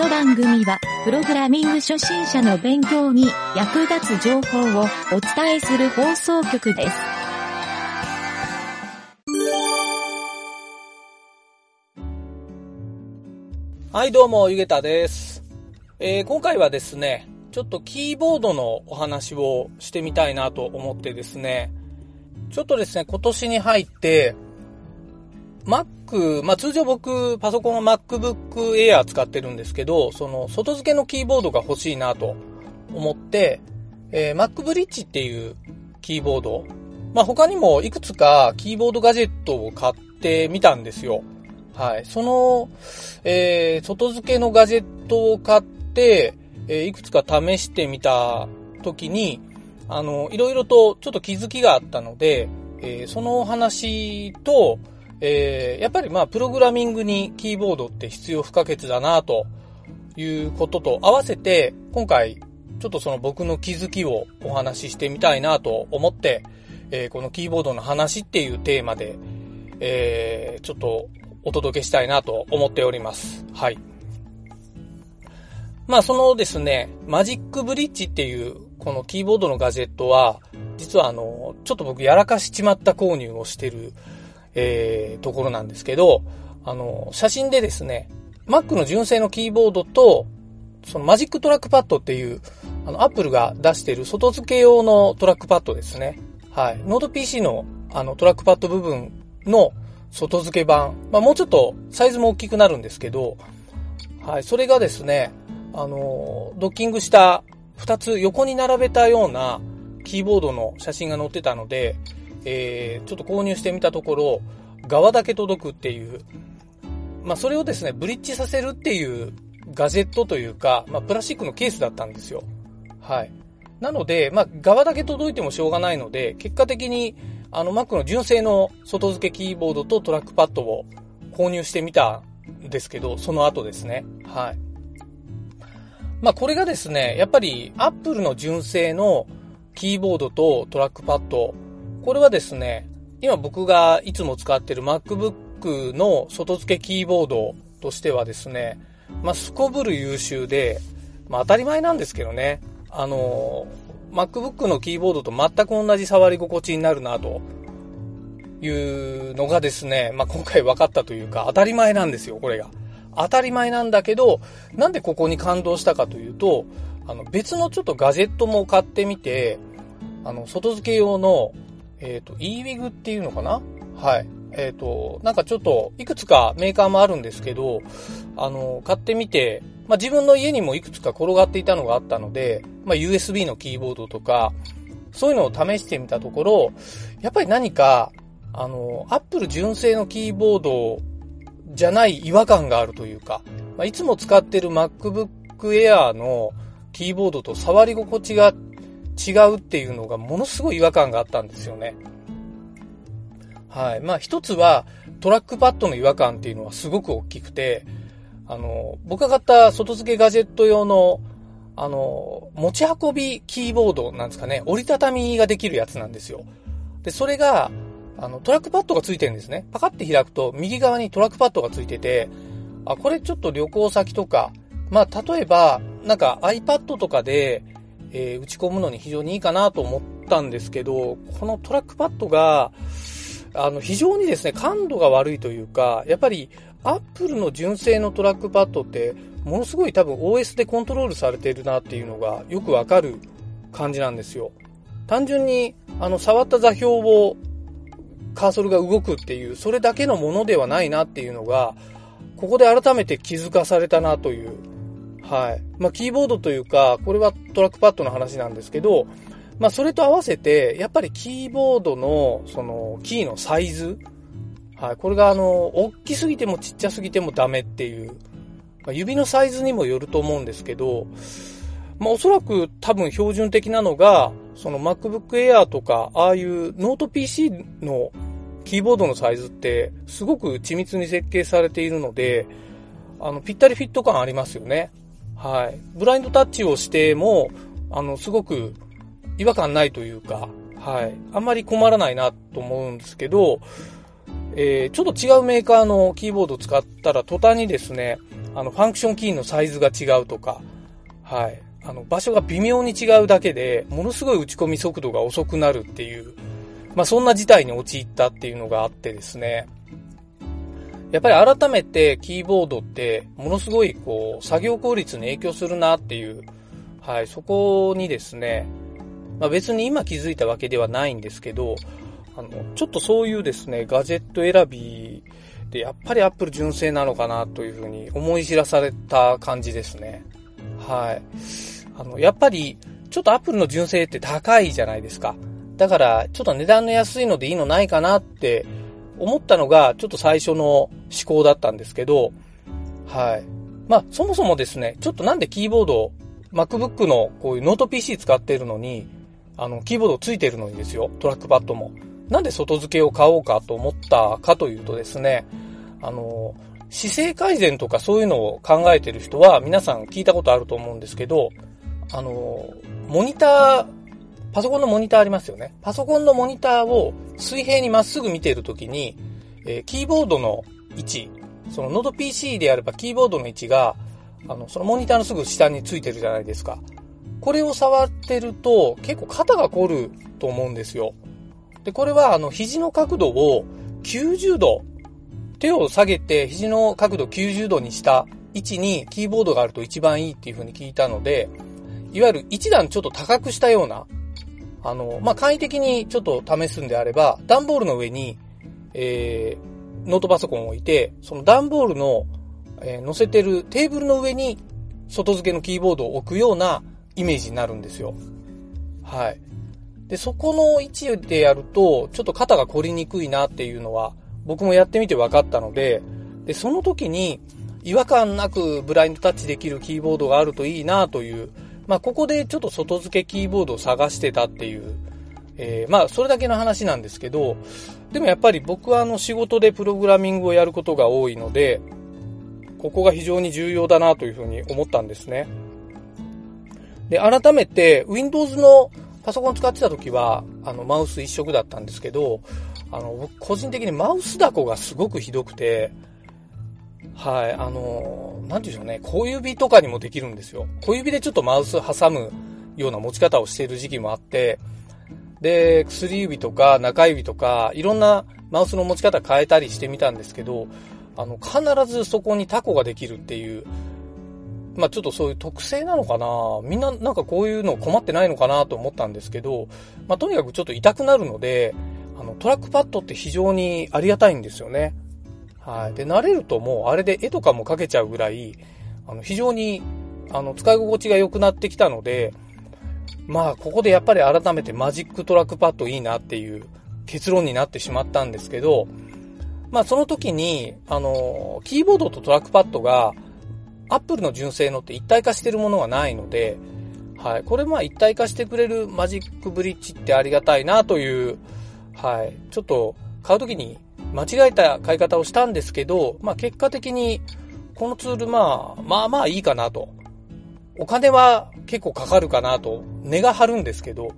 の番組は、プログラミング初心者の勉強に役立つ情報をお伝えする放送局です。はい、どうも、ゆげたです。えー今回はですね、ちょっとキーボードのお話をしてみたいなと思ってですね、ちょっとですね、今年に入って、Mac、まあ通常僕、パソコンは MacBook Air 使ってるんですけど、その外付けのキーボードが欲しいなと思って、えー Mac Bridge っていうキーボード、まあ他にもいくつかキーボードガジェットを買ってみたんですよ。はい。その、えー外付けのガジェットを買って、えーいくつか試してみた時に、あの、いろいろとちょっと気づきがあったので、えーそのお話と、えーやっぱりまあ、プログラミングにキーボードって必要不可欠だな、ということと合わせて、今回、ちょっとその僕の気づきをお話ししてみたいなと思って、えーこのキーボードの話っていうテーマで、えーちょっとお届けしたいなと思っております。はい。まあそのですね、マジックブリッジっていうこのキーボードのガジェットは、実はあの、ちょっと僕やらかしちまった購入をしてる、えーところなんですけど、あの、写真でですね、Mac の純正のキーボードと、そのマジックトラックパッドっていう、あの、Apple が出している外付け用のトラックパッドですね。はい。ノート PC のあのトラックパッド部分の外付け版。まあもうちょっとサイズも大きくなるんですけど、はい。それがですね、あの、ドッキングした2つ横に並べたようなキーボードの写真が載ってたので、えー、ちょっと購入してみたところ、側だけ届くっていう、まあそれをですね、ブリッジさせるっていうガジェットというか、まあプラスチックのケースだったんですよ。はい。なので、まあ側だけ届いてもしょうがないので、結果的にあの Mac の純正の外付けキーボードとトラックパッドを購入してみたんですけど、その後ですね。はい。まあこれがですね、やっぱり Apple の純正のキーボードとトラックパッド、これはですね、今僕がいつも使ってる MacBook の外付けキーボードとしてはですね、まあすこぶる優秀で、まあ当たり前なんですけどね、あの、MacBook のキーボードと全く同じ触り心地になるなというのがですね、まあ今回分かったというか当たり前なんですよ、これが。当たり前なんだけど、なんでここに感動したかというと、あの別のちょっとガジェットも買ってみて、あの外付け用の、えっ、と、eWig っていうのかな？はい。えっ、と、なんかちょっと、いくつかメーカーもあるんですけど、あの、買ってみて、まあ、自分の家にもいくつか転がっていたのがあったので、まあ、USB のキーボードとか、そういうのを試してみたところ、やっぱり何か、あの、Apple 純正のキーボードじゃない違和感があるというか、まあ、いつも使ってる MacBook Air のキーボードと触り心地が違うっていうのがものすごい違和感があったんですよね。はい。まあ一つはトラックパッドの違和感っていうのはすごく大きくて、あの、僕が買った外付けガジェット用の、あの、持ち運びキーボードなんですかね、折りたたみができるやつなんですよ。で、それが、あの、トラックパッドがついてるんですね。パカって開くと右側にトラックパッドがついてて、あ、これちょっと旅行先とか、まあ例えば、なんか iPad とかで、えー打ち込むのに非常にいいかなと思ったんですけど、このトラックパッドが、あの、非常にですね、感度が悪いというか、やっぱり、アップルの純正のトラックパッドって、ものすごい多分 OS でコントロールされているなっていうのがよくわかる感じなんですよ。単純に、あの、触った座標をカーソルが動くっていう、それだけのものではないなっていうのが、ここで改めて気づかされたなという。はい。まあ、キーボードというか、これはトラックパッドの話なんですけど、まあ、それと合わせて、やっぱりキーボードの、その、キーのサイズ。はい。これが、あの、大きすぎてもちっちゃすぎてもダメっていう。まあ、指のサイズにもよると思うんですけど、まあ、おそらく多分標準的なのが、その MacBook Air とか、ああいうノート PC のキーボードのサイズって、すごく緻密に設計されているので、あの、ぴったりフィット感ありますよね。はい。ブラインドタッチをしても、あの、すごく違和感ないというか、はい。あんまり困らないなと思うんですけど、えーちょっと違うメーカーのキーボードを使ったら途端にですね、あの、ファンクションキーのサイズが違うとか、はい。あの、場所が微妙に違うだけで、ものすごい打ち込み速度が遅くなるっていう、まあ、そんな事態に陥ったっていうのがあってですね。やっぱり改めてキーボードってものすごいこう作業効率に影響するなっていう、はい、そこにですね、まあ、別に今気づいたわけではないんですけど、あの、ちょっとそういうですね、ガジェット選びでやっぱりアップル純正なのかなというふうに思い知らされた感じですね。はい。あの、やっぱりちょっとアップルの純正って高いじゃないですか。だから、ちょっと値段の安いのでいいのないかなって思ったのが、ちょっと最初の思考だったんですけど、はい。まあ、そもそもですね、ちょっとなんでキーボード、MacBook のこういうノート PC 使ってるのに、あの、キーボードついてるのにですよ、トラックパッドも。なんで外付けを買おうかと思ったかというとですね、あの、姿勢改善とかそういうのを考えてる人は皆さん聞いたことあると思うんですけど、あの、モニターパソコンのモニターありますよね。パソコンのモニターを水平にまっすぐ見ているときに、えー、キーボードの位置、そのノート PC であればキーボードの位置が、あの、そのモニターのすぐ下についてるじゃないですか。これを触ってると結構肩が凝ると思うんですよ。で、これはあの肘の角度を90度、手を下げて肘の角度90度にした位置にキーボードがあると一番いいっていう風に聞いたので、いわゆる一段ちょっと高くしたような、あの、まあ、簡易的にちょっと試すんであれば、段ボールの上に、えー、ノートパソコンを置いて、その段ボールの、えー、乗せてるテーブルの上に外付けのキーボードを置くようなイメージになるんですよ。はい。で、そこの位置でやると、ちょっと肩が凝りにくいなっていうのは、僕もやってみて分かったので、で、その時に違和感なくブラインドタッチできるキーボードがあるといいなという、まあ、ここでちょっと外付けキーボードを探してたっていう、えー、まあ、それだけの話なんですけど、でもやっぱり僕はあの仕事でプログラミングをやることが多いので、ここが非常に重要だなというふうに思ったんですね。で、改めて Windows のパソコン使ってた時は、あの、マウス一色だったんですけど、あの、僕個人的にマウスダコがすごくひどくて、はい、あの、なんて言うんでしょうね、小指とかにもできるんですよ。小指でちょっとマウス挟むような持ち方をしている時期もあって、で、薬指とか中指とか、いろんなマウスの持ち方変えたりしてみたんですけど、あの、必ずそこにタコができるっていう、まあちょっとそういう特性なのかなみんななんかこういうの困ってないのかなと思ったんですけど、まあとにかくちょっと痛くなるので、あの、トラックパッドって非常にありがたいんですよね。はい。で、慣れるともうあれで絵とかも描けちゃうぐらい、あの、非常に、あの、使い心地が良くなってきたので、まあ、ここでやっぱり改めてマジックトラックパッドいいなっていう結論になってしまったんですけど、まあ、その時に、あの、キーボードとトラックパッドが、アップルの純正のって一体化してるものがないので、はい。これまあ一体化してくれるマジックブリッジってありがたいなという、はい。ちょっと買うときに間違えた買い方をしたんですけど、まあ結果的にこのツールまあ、まあまあいいかなと。お金は結構かかるかなと、値が張るんですけど、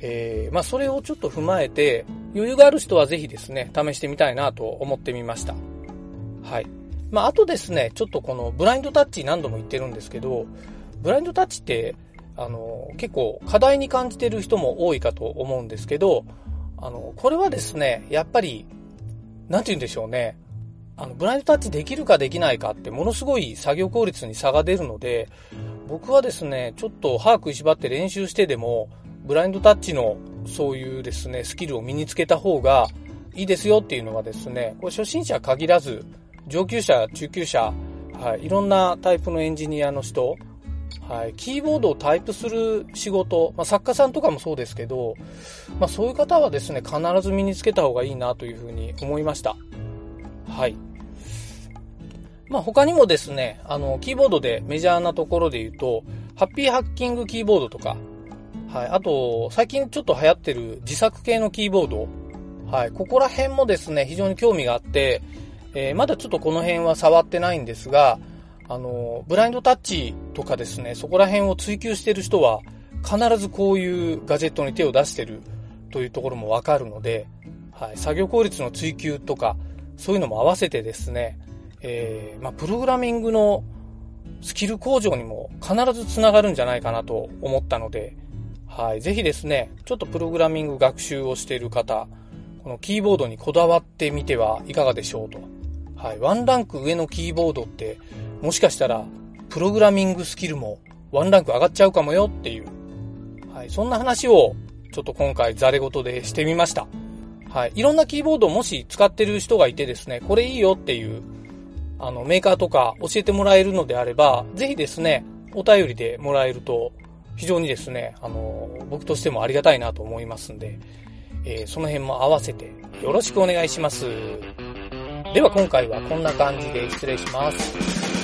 えー、まあそれをちょっと踏まえて、余裕がある人はぜひですね、試してみたいなと思ってみました。はい。まああとですね、ちょっとこのブラインドタッチ何度も言ってるんですけど、ブラインドタッチって、あの、結構課題に感じてる人も多いかと思うんですけど、あの、これはですね、やっぱりなんて言うんでしょうね。あの、ブラインドタッチできるかできないかってものすごい作業効率に差が出るので、僕はですね、ちょっと歯食いしばって練習してでも、ブラインドタッチのそういうですね、スキルを身につけた方がいいですよっていうのはですね、これ初心者限らず、上級者、中級者、はい、いろんなタイプのエンジニアの人、はい、キーボードをタイプする仕事、まあ、作家さんとかもそうですけど、まあ、そういう方はですね、必ず身につけた方がいいなというふうに思いました。はい。まあ、他にもですね、あの、キーボードでメジャーなところで言うと、ハッピーハッキングキーボードとか、はい、あと、最近ちょっと流行ってる自作系のキーボード、はい、ここら辺もですね、非常に興味があって、えー、まだちょっとこの辺は触ってないんですが、あの、ブラインドタッチとかですね、そこら辺を追求している人は、必ずこういうガジェットに手を出してるというところもわかるので、はい、作業効率の追求とか、そういうのも合わせてですね、えー、まあ、プログラミングのスキル向上にも必ずつながるんじゃないかなと思ったので、はい。ぜひですね、ちょっとプログラミング学習をしている方、このキーボードにこだわってみてはいかがでしょうと。はい。ワンランク上のキーボードって、もしかしたら、プログラミングスキルもワンランク上がっちゃうかもよっていう、はい。そんな話を、ちょっと今回ザレ言でしてみました。はい。いろんなキーボードをもし使ってる人がいてですね、これいいよっていうあの、メーカーとか教えてもらえるのであれば、ぜひですね、お便りでもらえると、非常にですね、あの、僕としてもありがたいなと思いますんで、えー、その辺も合わせてよろしくお願いします。では今回はこんな感じで失礼します。